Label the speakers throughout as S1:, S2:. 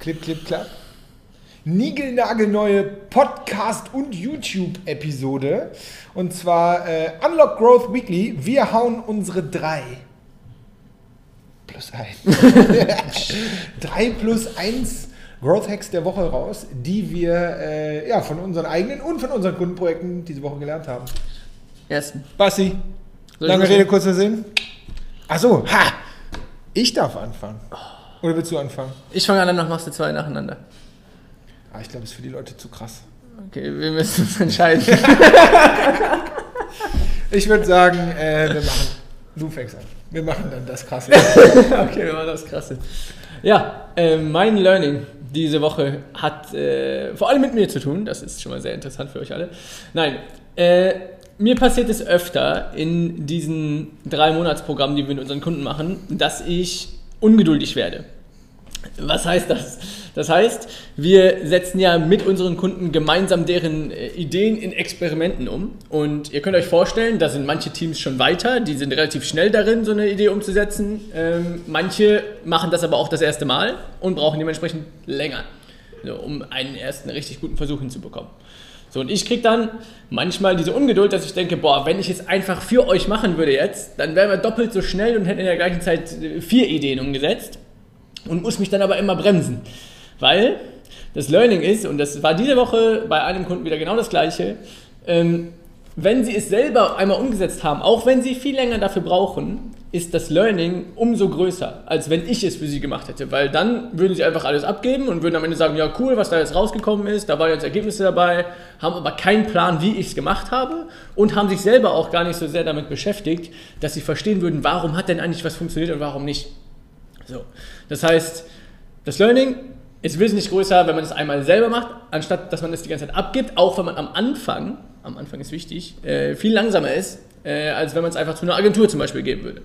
S1: Clip, Clip, Clap. Niegelnagelneue Podcast- und YouTube-Episode. Und zwar äh, Unlock Growth Weekly. Wir hauen unsere drei plus ein. drei plus eins Growth Hacks der Woche raus, die wir äh, ja, von unseren eigenen und von unseren Kundenprojekten diese Woche gelernt haben.
S2: Ersten.
S1: Basti, lange? Rede, kurzer Sinn. Achso, ha! Ich darf anfangen. Oder willst du anfangen?
S2: Ich fange an, dann machst du zwei nacheinander.
S1: Ah, ich glaube, es ist für die Leute zu krass.
S2: Okay, wir müssen uns entscheiden.
S1: Ich würde sagen, äh, wir machen. Du fängst an. Wir machen dann das krasse.
S2: okay, wir machen das Krasse. Ja, äh, mein Learning diese Woche hat äh, vor allem mit mir zu tun. Das ist schon mal sehr interessant für euch alle. Nein, äh, mir passiert es öfter in diesen drei Monatsprogrammen, die wir mit unseren Kunden machen, dass ich ungeduldig werde. Was heißt das? Das heißt, wir setzen ja mit unseren Kunden gemeinsam deren äh, Ideen in Experimenten um. Und ihr könnt euch vorstellen, da sind manche Teams schon weiter, die sind relativ schnell darin, so eine Idee umzusetzen. Ähm, manche machen das aber auch das erste Mal und brauchen dementsprechend länger, so, um einen ersten richtig guten Versuch hinzubekommen. So, und ich kriege dann manchmal diese Ungeduld, dass ich denke, boah, wenn ich es einfach für euch machen würde jetzt, dann wären wir doppelt so schnell und hätten in der gleichen Zeit äh, vier Ideen umgesetzt und muss mich dann aber immer bremsen. Weil das Learning ist, und das war diese Woche bei einem Kunden wieder genau das gleiche, ähm, wenn sie es selber einmal umgesetzt haben, auch wenn sie viel länger dafür brauchen, ist das Learning umso größer, als wenn ich es für sie gemacht hätte. Weil dann würden sie einfach alles abgeben und würden am Ende sagen, ja cool, was da jetzt rausgekommen ist, da waren jetzt Ergebnisse dabei, haben aber keinen Plan, wie ich es gemacht habe und haben sich selber auch gar nicht so sehr damit beschäftigt, dass sie verstehen würden, warum hat denn eigentlich was funktioniert und warum nicht. So. Das heißt, das Learning ist wesentlich größer, wenn man es einmal selber macht, anstatt dass man es die ganze Zeit abgibt, auch wenn man am Anfang, am Anfang ist wichtig, äh, viel langsamer ist, äh, als wenn man es einfach zu einer Agentur zum Beispiel geben würde.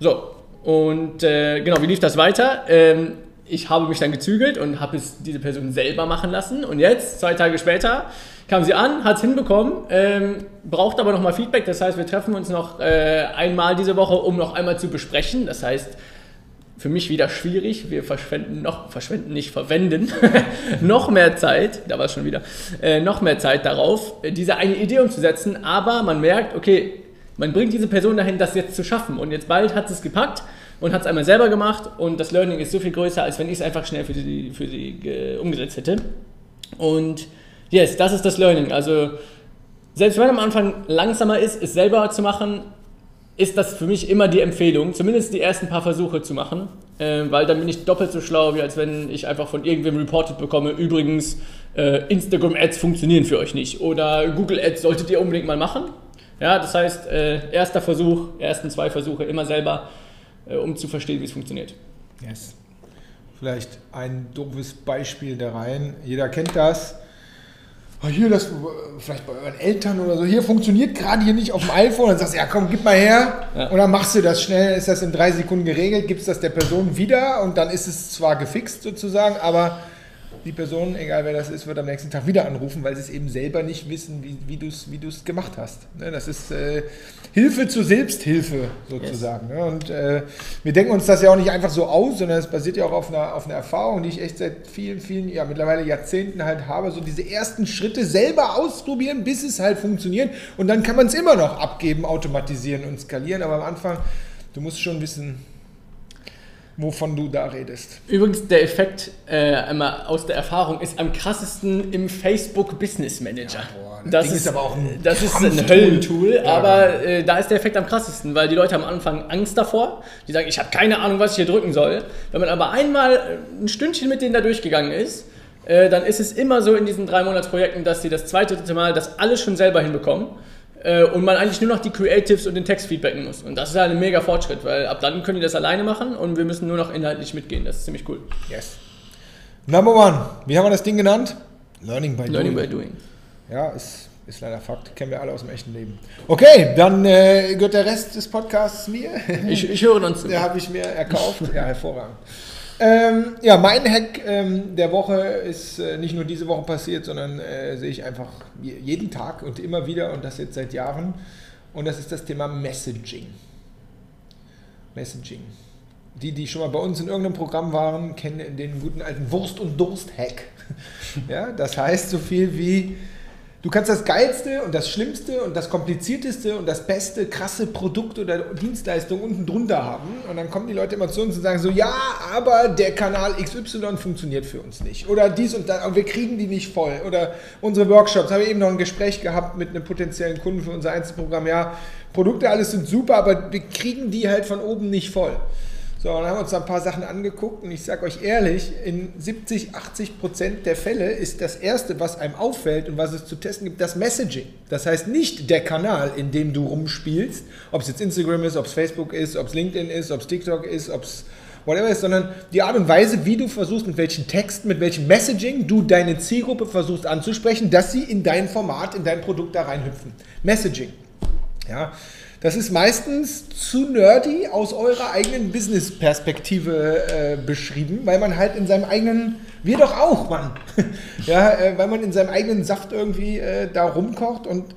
S2: So, und äh, genau, wie lief das weiter? Ähm, ich habe mich dann gezügelt und habe es diese Person selber machen lassen. Und jetzt, zwei Tage später, kam sie an, hat es hinbekommen, ähm, braucht aber nochmal Feedback. Das heißt, wir treffen uns noch äh, einmal diese Woche, um noch einmal zu besprechen. Das heißt, für mich wieder schwierig. Wir verschwenden noch, verschwenden nicht, verwenden noch mehr Zeit, da war es schon wieder, äh, noch mehr Zeit darauf, diese eine Idee umzusetzen. Aber man merkt, okay, man bringt diese Person dahin, das jetzt zu schaffen. Und jetzt bald hat sie es gepackt und hat es einmal selber gemacht. Und das Learning ist so viel größer, als wenn ich es einfach schnell für sie, für sie äh, umgesetzt hätte. Und yes, das ist das Learning. Also selbst wenn am Anfang langsamer ist, es selber zu machen, ist das für mich immer die Empfehlung, zumindest die ersten paar Versuche zu machen, äh, weil dann bin ich doppelt so schlau, wie als wenn ich einfach von irgendwem reported bekomme, übrigens, äh, Instagram-Ads funktionieren für euch nicht oder Google-Ads solltet ihr unbedingt mal machen. Ja, das heißt, äh, erster Versuch, ersten zwei Versuche immer selber, äh, um zu verstehen, wie es funktioniert.
S1: Yes. Vielleicht ein doofes Beispiel da rein. Jeder kennt das. Oh, hier, das, vielleicht bei euren Eltern oder so, hier funktioniert gerade hier nicht auf dem iPhone. Dann sagst du, ja komm, gib mal her.
S2: Ja.
S1: Und dann machst du das schnell, ist das in drei Sekunden geregelt, gibst das der Person wieder und dann ist es zwar gefixt sozusagen, aber die Person, egal wer das ist, wird am nächsten Tag wieder anrufen, weil sie es eben selber nicht wissen, wie, wie du es wie du's gemacht hast. Ne, Das ist äh, Hilfe zur Selbsthilfe sozusagen. Ne? Und äh, wir denken uns das ja auch nicht einfach so aus, sondern es basiert ja auch auf einer, auf einer Erfahrung, die ich echt seit vielen, vielen, ja mittlerweile Jahrzehnten halt habe. So diese ersten Schritte selber ausprobieren, bis es halt funktioniert. Und dann kann man es immer noch abgeben, automatisieren und skalieren. Aber am Anfang, du musst schon wissen, wovon du da redest.
S2: Übrigens, der Effekt äh, einmal aus der Erfahrung ist am krassesten im Facebook Business Manager.
S1: Ja, boah, das Ding ist aber auch ein
S2: das ist ein. Höllentool,
S1: Ja,
S2: aber äh, da ist der Effekt am krassesten, weil die Leute am Anfang Angst davor. Die sagen, ich habe keine Ahnung, was ich hier drücken soll. Wenn man aber einmal äh, ein Stündchen mit denen da durchgegangen ist, äh, dann ist es immer so in diesen drei Monatsprojekten, dass sie das zweite, dritte Mal das alles schon selber hinbekommen. Äh, und man eigentlich nur noch die Creatives und den Text feedbacken muss. Und das ist halt ein mega Fortschritt, weil ab dann können die das alleine machen und wir müssen nur noch inhaltlich mitgehen. Das ist ziemlich cool.
S1: Yes. Number one. Wie haben wir das Ding genannt? Learning by
S2: Learning
S1: doing.
S2: by doing.
S1: Ja, ist, ist leider Fakt. Kennen wir alle aus dem echten Leben. Okay, dann äh, gehört der Rest des Podcasts mir.
S2: Ich, ich höre dann zu.
S1: Der habe ich mir erkauft. Ja, hervorragend. Ähm, ja, mein Hack ähm, der Woche ist äh, nicht nur diese Woche passiert, sondern äh, sehe ich einfach je- jeden Tag und immer wieder und das jetzt seit Jahren. Und das ist das Thema Messaging. Messaging. die, die schon mal bei uns in irgendeinem Programm waren, kennen den guten alten Wurst- und Durst-Hack. Ja, das heißt so viel wie, du kannst das geilste und das schlimmste und das komplizierteste und das beste, krasse Produkt oder Dienstleistung unten drunter haben. Und dann kommen die Leute immer zu uns und sagen so, ja, aber der Kanal XY funktioniert für uns nicht. Oder dies und das, aber wir kriegen die nicht voll. Oder unsere Workshops, habe ich eben noch ein Gespräch gehabt mit einem potenziellen Kunden für unser Einzelprogramm, ja, Produkte alles sind super, aber wir kriegen die halt von oben nicht voll. So, dann haben wir uns ein paar Sachen angeguckt und ich sage euch ehrlich, in 70, 80 Prozent der Fälle ist das Erste, was einem auffällt und was es zu testen gibt, das Messaging. Das heißt nicht der Kanal, in dem du rumspielst, ob es jetzt Instagram ist, ob es Facebook ist, ob es LinkedIn ist, ob es TikTok ist, ob es whatever ist, sondern die Art und Weise, wie du versuchst, mit welchen Texten, mit welchem Messaging du deine Zielgruppe versuchst anzusprechen, dass sie in dein Format, in dein Produkt da reinhüpfen. Messaging. Ja, das ist meistens zu nerdy aus eurer eigenen Business-Perspektive äh, beschrieben, weil man halt in seinem eigenen, wir doch auch, Mann, ja, äh, weil man in seinem eigenen Saft irgendwie äh, da rumkocht und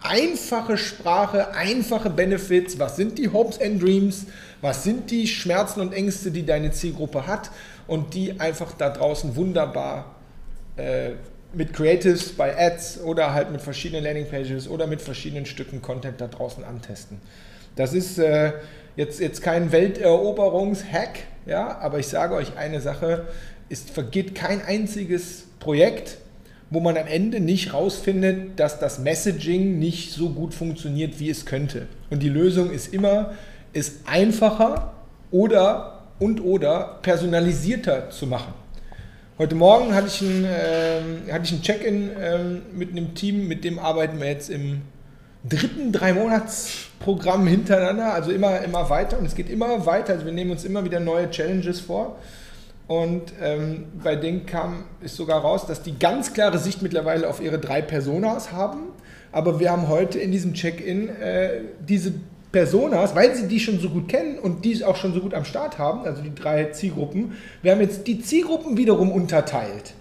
S1: einfache Sprache, einfache Benefits, was sind die Hopes and Dreams, was sind die Schmerzen und Ängste, die deine Zielgruppe hat und die einfach da draußen wunderbar äh, mit Creatives bei Ads oder halt mit verschiedenen Landingpages oder mit verschiedenen Stücken Content da draußen antesten. Das ist äh, jetzt, jetzt kein Welteroberungshack, ja, aber ich sage euch eine Sache, es vergeht kein einziges Projekt, wo man am Ende nicht rausfindet, dass das Messaging nicht so gut funktioniert, wie es könnte. Und die Lösung ist immer, es einfacher oder und oder personalisierter zu machen. Heute Morgen hatte ich ein, äh, hatte Check-in äh, mit einem Team, mit dem arbeiten wir jetzt im dritten Drei-Monats-Programm hintereinander, also immer, immer weiter und es geht immer weiter, also wir nehmen uns immer wieder neue Challenges vor. Und ähm, bei denen kam es sogar raus, dass die ganz klare Sicht mittlerweile auf ihre drei Personas haben, aber wir haben heute in diesem Check-in äh, diese Personas, weil sie die schon so gut kennen und die auch schon so gut am Start haben, also die drei Zielgruppen, wir haben jetzt die Zielgruppen wiederum unterteilt.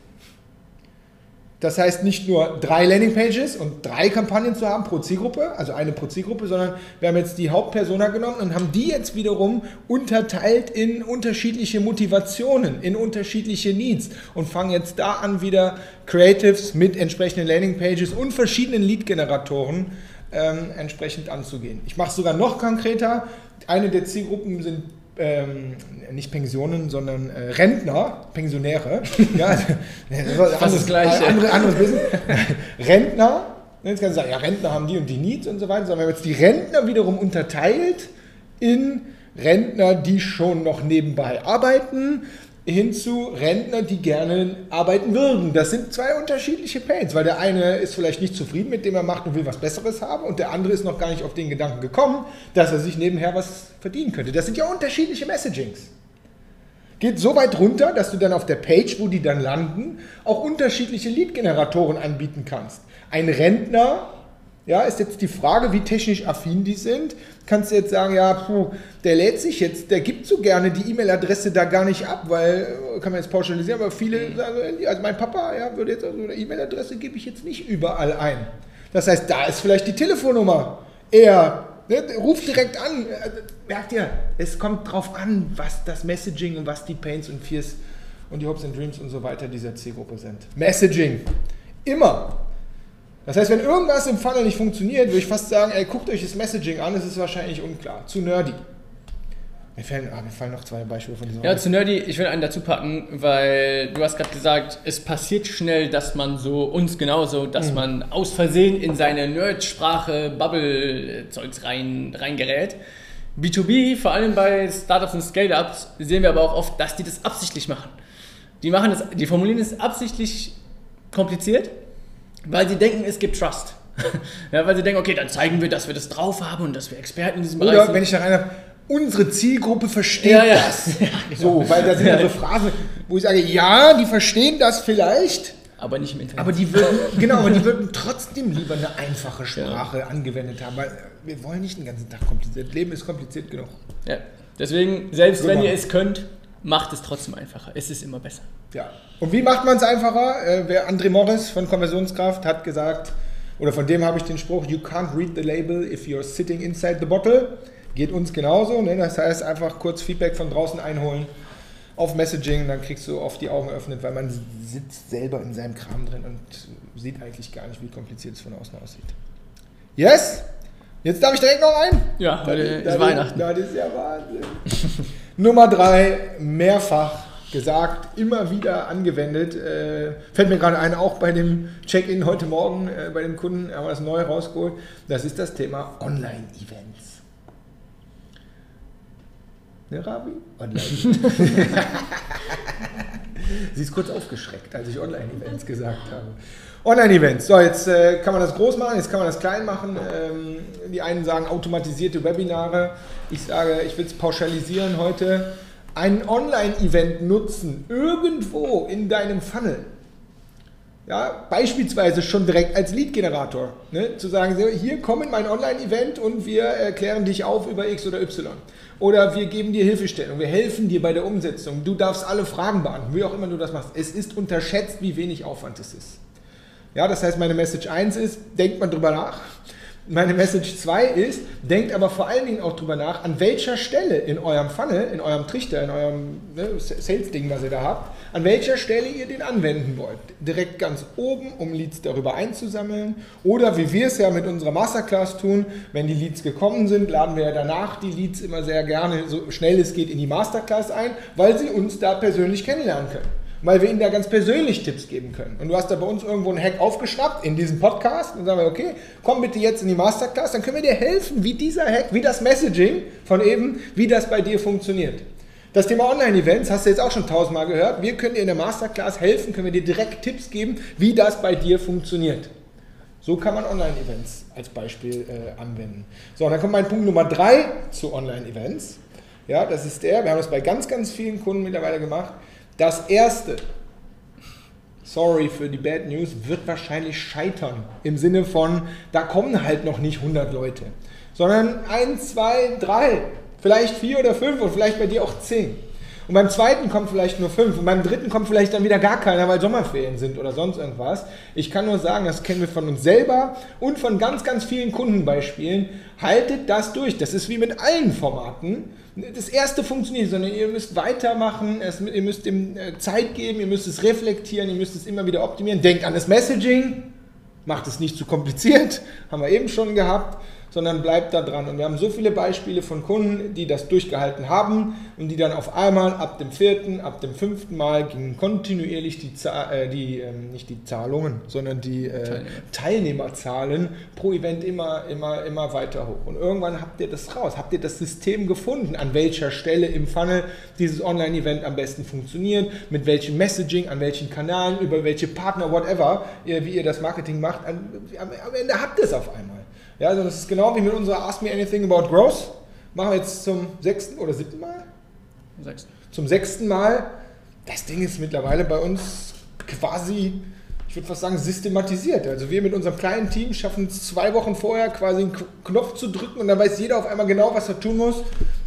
S1: Das heißt nicht nur drei Landingpages und drei Kampagnen zu haben pro Zielgruppe, also eine pro Zielgruppe, sondern wir haben jetzt die Hauptpersona genommen und haben die jetzt wiederum unterteilt in unterschiedliche Motivationen, in unterschiedliche Needs und fangen jetzt da an wieder Creatives mit entsprechenden Landingpages und verschiedenen Lead-Generatoren ähm, entsprechend anzugehen. Ich mache es sogar noch konkreter. Eine der Zielgruppen sind ähm, nicht Pensionen, sondern äh, Rentner, Pensionäre. ja, also,
S2: das ist anderes, Gleiche.
S1: Andere, anderes Business. Rentner, jetzt kannst du sagen, ja, Rentner haben die und die Needs und so weiter, sondern wir haben jetzt die Rentner wiederum unterteilt in Rentner, die schon noch nebenbei arbeiten, hin zu Rentner, die gerne arbeiten würden. Das sind zwei unterschiedliche Pains, weil der eine ist vielleicht nicht zufrieden mit dem er macht und will was Besseres haben und der andere ist noch gar nicht auf den Gedanken gekommen, dass er sich nebenher was verdienen könnte. Das sind ja unterschiedliche Messagings. Geht so weit runter, dass du dann auf der Page, wo die dann landen, auch unterschiedliche Lead-Generatoren anbieten kannst. Ein Rentner ja, ist jetzt die Frage, wie technisch affin die sind. Kannst du jetzt sagen, ja, puh, der lädt sich jetzt, der gibt so gerne die E-Mail-Adresse da gar nicht ab, weil, äh, kann man jetzt pauschalisieren, aber viele mhm. sagen, also mein Papa ja, würde jetzt, also eine E-Mail-Adresse gebe ich jetzt nicht überall ein. Das heißt, da ist vielleicht die Telefonnummer eher, ne, ruft direkt an. Äh, merkt ihr, es kommt drauf an, was das Messaging und was die Pains und Fears und die Hopes and Dreams und so weiter dieser Zielgruppe sind. Messaging. Immer. Das heißt, wenn irgendwas im Funnel nicht funktioniert, würde ich fast sagen, ey, guckt euch das Messaging an, es ist wahrscheinlich unklar, zu nerdy. Mir fallen, ah, mir fallen noch zwei Beispiele von diesem.
S2: Ja, zu nerdy, ich will einen dazu packen, weil du hast gerade gesagt, es passiert schnell, dass man so, uns genauso, dass mhm. man aus Versehen in seine Nerd-Sprache, Bubble-Zeugs rein, reingerät. B2B, vor allem bei Startups und Scale-Ups, sehen wir aber auch oft, dass die das absichtlich machen. Die machen das, die formulieren es absichtlich kompliziert weil sie denken, es gibt Trust. ja, weil sie denken, okay, dann zeigen wir, dass wir das drauf haben und dass wir Experten in diesem
S1: Bereich Oder, sind. wenn ich da rein unsere Zielgruppe versteht ja, ja. das. Ja, genau. So, weil da sind ja so Phrasen, wo ich sage, ja, die verstehen das vielleicht.
S2: Aber nicht im Internet.
S1: Aber die würden, genau, aber die würden trotzdem lieber eine einfache Sprache angewendet haben, weil wir wollen nicht den ganzen Tag kompliziert. Leben ist kompliziert genug.
S2: Ja. Deswegen, selbst so wenn ihr es könnt, macht es trotzdem einfacher. Es ist immer besser.
S1: Ja. Und wie macht man es einfacher? Äh, wer André Morris von Konversionskraft hat gesagt, oder von dem habe ich den Spruch, you can't read the label if you're sitting inside the bottle. Geht uns genauso. Ne? Das heißt, einfach kurz Feedback von draußen einholen auf Messaging, dann kriegst du oft die Augen geöffnet, weil man sitzt selber in seinem Kram drin und sieht eigentlich gar nicht, wie kompliziert es von außen aussieht. Yes? Jetzt darf ich direkt noch ein?
S2: Ja, heute ist Weihnachten.
S1: Das ist ja Wahnsinn. Nummer drei, mehrfach gesagt, immer wieder angewendet. Äh, fällt mir gerade ein, auch bei dem Check-in heute Morgen äh, bei dem Kunden haben wir das neu rausgeholt. Das ist das Thema Online-Events. Ne, Rabi? Online-Events. Sie ist kurz aufgeschreckt, als ich Online-Events gesagt habe. Online-Events. So, jetzt äh, kann man das groß machen, jetzt kann man das klein machen. Ähm, die einen sagen automatisierte Webinare. Ich sage, ich will es pauschalisieren heute. Ein Online-Event nutzen, irgendwo in deinem Funnel. Ja, beispielsweise schon direkt als Lead-Generator. Ne? Zu sagen, hier komm in mein Online-Event und wir erklären dich auf über X oder Y. Oder wir geben dir Hilfestellung, wir helfen dir bei der Umsetzung. Du darfst alle Fragen beantworten, wie auch immer du das machst. Es ist unterschätzt, wie wenig Aufwand es ist. Ja, das heißt, meine Message 1 ist, denkt man drüber nach. Meine Message 2 ist, denkt aber vor allen Dingen auch drüber nach, an welcher Stelle in eurem Funnel, in eurem Trichter, in eurem ne, Sales-Ding, was ihr da habt, an welcher Stelle ihr den anwenden wollt. Direkt ganz oben, um Leads darüber einzusammeln. Oder wie wir es ja mit unserer Masterclass tun, wenn die Leads gekommen sind, laden wir ja danach die Leads immer sehr gerne, so schnell es geht, in die Masterclass ein, weil sie uns da persönlich kennenlernen können weil wir ihnen da ganz persönlich Tipps geben können. Und du hast da bei uns irgendwo einen Hack aufgeschnappt in diesem Podcast und sagen wir, okay, komm bitte jetzt in die Masterclass, dann können wir dir helfen, wie dieser Hack, wie das Messaging von eben, wie das bei dir funktioniert. Das Thema Online-Events hast du jetzt auch schon tausendmal gehört. Wir können dir in der Masterclass helfen, können wir dir direkt Tipps geben, wie das bei dir funktioniert. So kann man Online-Events als Beispiel äh, anwenden. So, und dann kommt mein Punkt Nummer drei zu Online-Events. Ja, das ist der, wir haben das bei ganz, ganz vielen Kunden mittlerweile gemacht. Das erste, sorry für die Bad News, wird wahrscheinlich scheitern. Im Sinne von, da kommen halt noch nicht 100 Leute, sondern 1, 2, 3, vielleicht 4 oder 5 und vielleicht bei dir auch 10. Und beim zweiten kommt vielleicht nur fünf und beim dritten kommt vielleicht dann wieder gar keiner, weil Sommerferien sind oder sonst irgendwas. Ich kann nur sagen, das kennen wir von uns selber und von ganz, ganz vielen Kundenbeispielen. Haltet das durch. Das ist wie mit allen Formaten das erste funktioniert, sondern ihr müsst weitermachen, ihr müsst dem äh, Zeit geben, ihr müsst es reflektieren, ihr müsst es immer wieder optimieren. Denkt an das Messaging, macht es nicht zu kompliziert, haben wir eben schon gehabt sondern bleibt da dran. Und wir haben so viele Beispiele von Kunden, die das durchgehalten haben und die dann auf einmal ab dem vierten, ab dem fünften Mal gingen kontinuierlich die, äh, die äh, nicht die Zahlungen, sondern die äh, Teilnehmer. Teilnehmerzahlen pro Event immer, immer, immer weiter hoch. Und irgendwann habt ihr das raus, habt ihr das System gefunden, an welcher Stelle im Funnel dieses Online-Event am besten funktioniert, mit welchem Messaging, an welchen Kanälen, über welche Partner, whatever, wie ihr das Marketing macht. Am Ende habt ihr es auf einmal. Ja, also das ist genau wie mit unserer Ask Me Anything About Growth. Machen wir jetzt zum sechsten oder siebten Mal? Sechsten. Zum sechsten Mal. Das Ding ist mittlerweile bei uns quasi, ich würde fast sagen, systematisiert. Also wir mit unserem kleinen Team schaffen es zwei Wochen vorher quasi einen Knopf zu drücken und dann weiß jeder auf einmal genau, was er tun muss,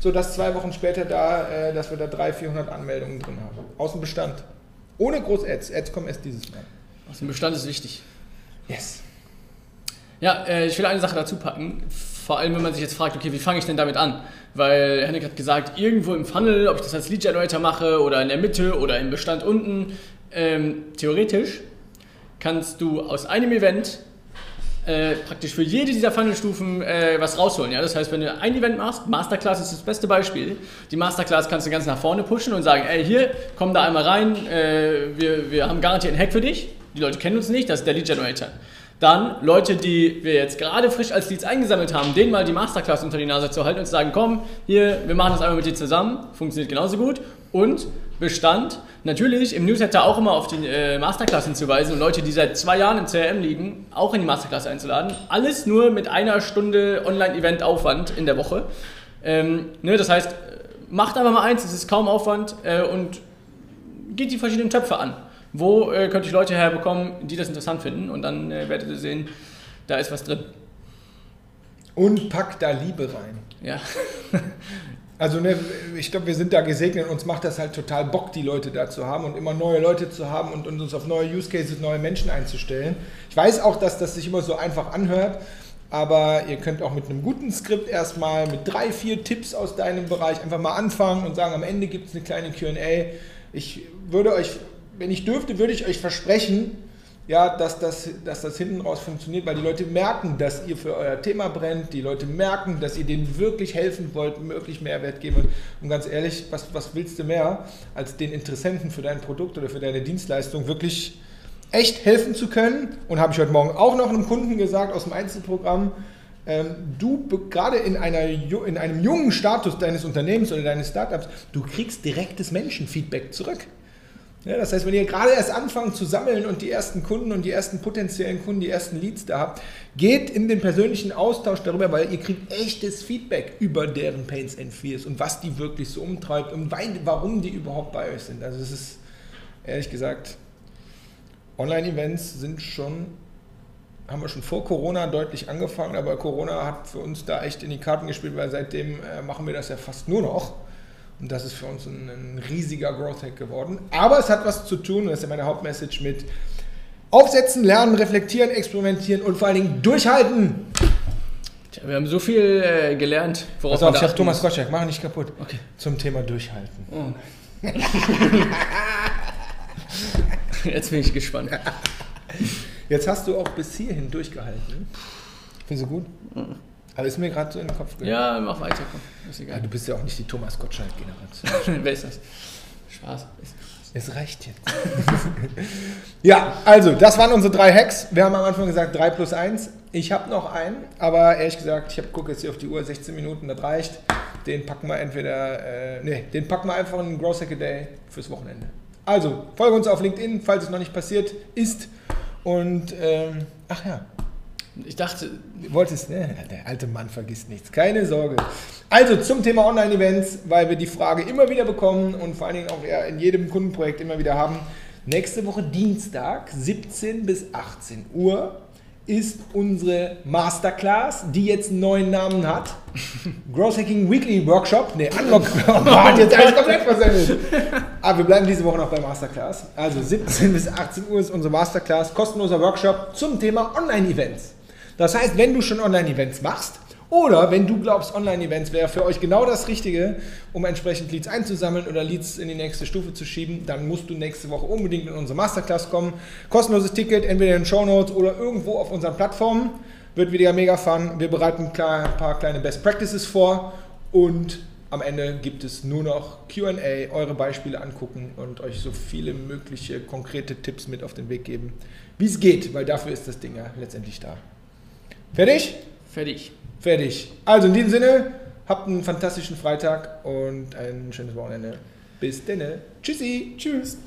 S1: sodass zwei Wochen später da, äh, dass wir da 300, 400 Anmeldungen drin haben. Aus dem Bestand. Ohne Groß-Ads. Ads kommen erst dieses Mal.
S2: Aus dem Bestand ist wichtig.
S1: Yes.
S2: Ja, äh, ich will eine Sache dazu packen. Vor allem, wenn man sich jetzt fragt, okay, wie fange ich denn damit an? Weil Henrik hat gesagt, irgendwo im Funnel, ob ich das als Lead Generator mache oder in der Mitte oder im Bestand unten, ähm, theoretisch kannst du aus einem Event äh, praktisch für jede dieser Funnelstufen äh, was rausholen. Ja? Das heißt, wenn du ein Event machst, Masterclass ist das beste Beispiel. Die Masterclass kannst du ganz nach vorne pushen und sagen, ey, hier, komm da einmal rein, äh, wir, wir haben garantiert einen Hack für dich. Die Leute kennen uns nicht, das ist der Lead Generator. Dann Leute, die wir jetzt gerade frisch als Leads eingesammelt haben, denen mal die Masterclass unter die Nase zu halten und zu sagen, komm, hier, wir machen das einmal mit dir zusammen, funktioniert genauso gut. Und Bestand, natürlich im Newsletter auch immer auf die äh, Masterclass hinzuweisen und Leute, die seit zwei Jahren im CRM liegen, auch in die Masterclass einzuladen. Alles nur mit einer Stunde Online-Event-Aufwand in der Woche. Ähm, ne, das heißt, macht einfach mal eins, es ist kaum Aufwand äh, und geht die verschiedenen Töpfe an wo äh, könnte ich Leute herbekommen, die das interessant finden und dann äh, werdet ihr sehen, da ist was drin.
S1: Und packt da Liebe rein.
S2: Ja.
S1: also ne, ich glaube, wir sind da gesegnet. Uns macht das halt total Bock, die Leute da zu haben und immer neue Leute zu haben und, und uns auf neue Use Cases, neue Menschen einzustellen. Ich weiß auch, dass das sich immer so einfach anhört. Aber ihr könnt auch mit einem guten Skript erstmal mit drei, vier Tipps aus deinem Bereich einfach mal anfangen und sagen, am Ende gibt es eine kleine QA. Ich würde euch, wenn ich dürfte, würde ich euch versprechen, ja, dass das, dass das hinten raus funktioniert, weil die Leute merken, dass ihr für euer Thema brennt, die Leute merken, dass ihr denen wirklich helfen wollt, wirklich Mehrwert geben wollt. Und ganz ehrlich, was, was willst du mehr, als den Interessenten für dein Produkt oder für deine Dienstleistung wirklich echt helfen zu können? Und habe ich heute Morgen auch noch einem Kunden gesagt aus dem Einzelprogramm, ähm, du gerade in, in einem jungen Status deines Unternehmens oder deines Startups, du kriegst direktes Menschenfeedback zurück. Ja, das heißt, wenn ihr gerade erst anfangt zu sammeln und die ersten Kunden und die ersten potenziellen Kunden, die ersten Leads da habt, geht in den persönlichen Austausch darüber, weil ihr kriegt echtes Feedback über deren Pains and Fears und was die wirklich so umtreibt und warum die überhaupt bei euch sind. Also es ist ehrlich gesagt, Online-Events sind schon, haben wir schon vor Corona deutlich angefangen, aber Corona hat für uns da echt in die Karten gespielt, weil seitdem äh, machen wir das ja fast nur noch. Und das ist für uns ein, ein riesiger Growth Hack geworden. Aber es hat was zu tun, das ist ja meine Hauptmessage mit Aufsetzen, Lernen, Reflektieren, Experimentieren und vor allen Dingen durchhalten.
S2: Tja, wir haben so viel äh, gelernt.
S1: Worauf Pass auf, ich habe Thomas Gottschalk, mach nicht kaputt. Okay. Zum Thema Durchhalten. Oh.
S2: Jetzt bin ich gespannt.
S1: Jetzt hast du auch bis hierhin durchgehalten. Findest du gut? Mhm. Aber ist mir gerade so in den Kopf
S2: gegangen. Ja, mach weiter, komm.
S1: Ist egal. Ja, du bist ja auch nicht die Thomas Gottschalk-Generation.
S2: Wer ist das? Spaß.
S1: Es reicht jetzt. ja, also, das waren unsere drei Hacks. Wir haben am Anfang gesagt 3 plus 1. Ich habe noch einen, aber ehrlich gesagt, ich gucke jetzt hier auf die Uhr, 16 Minuten, das reicht. Den packen wir entweder, äh, nee, den packen wir einfach in Gross Hack a Day fürs Wochenende. Also, folge uns auf LinkedIn, falls es noch nicht passiert ist. Und, ähm, ach ja,
S2: ich dachte.
S1: Du wolltest, ne? Der alte Mann vergisst nichts. Keine Sorge. Also zum Thema Online-Events, weil wir die Frage immer wieder bekommen und vor allen Dingen auch in jedem Kundenprojekt immer wieder haben. Nächste Woche Dienstag, 17 bis 18 Uhr, ist unsere Masterclass, die jetzt einen neuen Namen hat. Growth Hacking Weekly Workshop. Ne, Unlock. Oh jetzt alles komplett versendet. Aber wir bleiben diese Woche noch bei Masterclass. Also 17 bis 18 Uhr ist unsere Masterclass, kostenloser Workshop zum Thema Online-Events. Das heißt, wenn du schon Online-Events machst oder wenn du glaubst, Online-Events wäre für euch genau das Richtige, um entsprechend Leads einzusammeln oder Leads in die nächste Stufe zu schieben, dann musst du nächste Woche unbedingt in unsere Masterclass kommen. Kostenloses Ticket, entweder in den Show Notes oder irgendwo auf unseren Plattformen. Wird wieder mega fun. Wir bereiten ein paar kleine Best Practices vor und am Ende gibt es nur noch QA, eure Beispiele angucken und euch so viele mögliche konkrete Tipps mit auf den Weg geben, wie es geht, weil dafür ist das Ding ja letztendlich da. Fertig?
S2: Fertig.
S1: Fertig. Also in diesem Sinne, habt einen fantastischen Freitag und ein schönes Wochenende. Bis dann. Tschüssi. Tschüss.